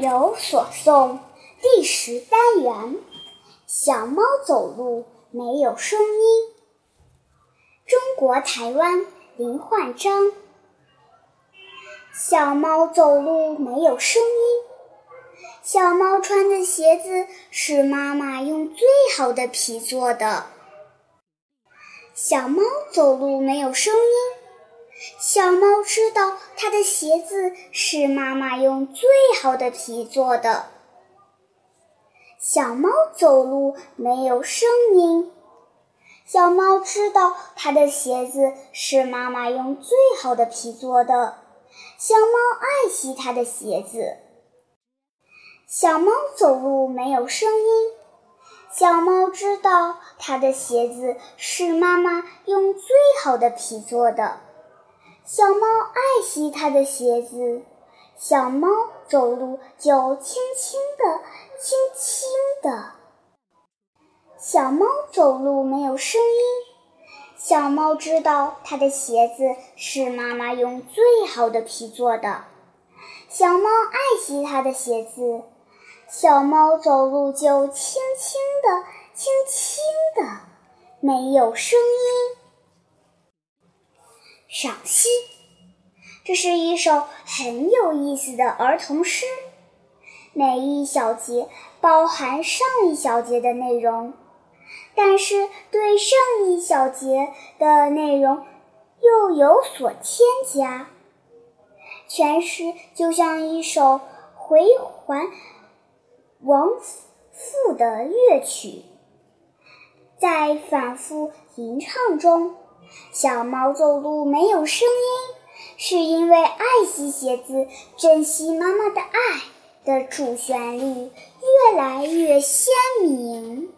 有所诵第十单元：小猫走路没有声音。中国台湾林焕章。小猫走路没有声音。小猫穿的鞋子是妈妈用最好的皮做的。小猫走路没有声音。小猫知道它的鞋子是妈妈用最好的皮做的。小猫走路没有声音。小猫知道它的鞋子是妈妈用最好的皮做的。小猫爱惜它的鞋子。小猫走路没有声音。小猫知道它的鞋子是妈妈用最好的皮做的。小猫爱惜它的鞋子，小猫走路就轻轻的，轻轻的。小猫走路没有声音。小猫知道它的鞋子是妈妈用最好的皮做的。小猫爱惜它的鞋子，小猫走路就轻轻的，轻轻的，没有声音。赏析：这是一首很有意思的儿童诗，每一小节包含上一小节的内容，但是对上一小节的内容又有所添加。全诗就像一首回环往复的乐曲，在反复吟唱中。小猫走路没有声音，是因为爱惜鞋子、珍惜妈妈的爱的主旋律越来越鲜明。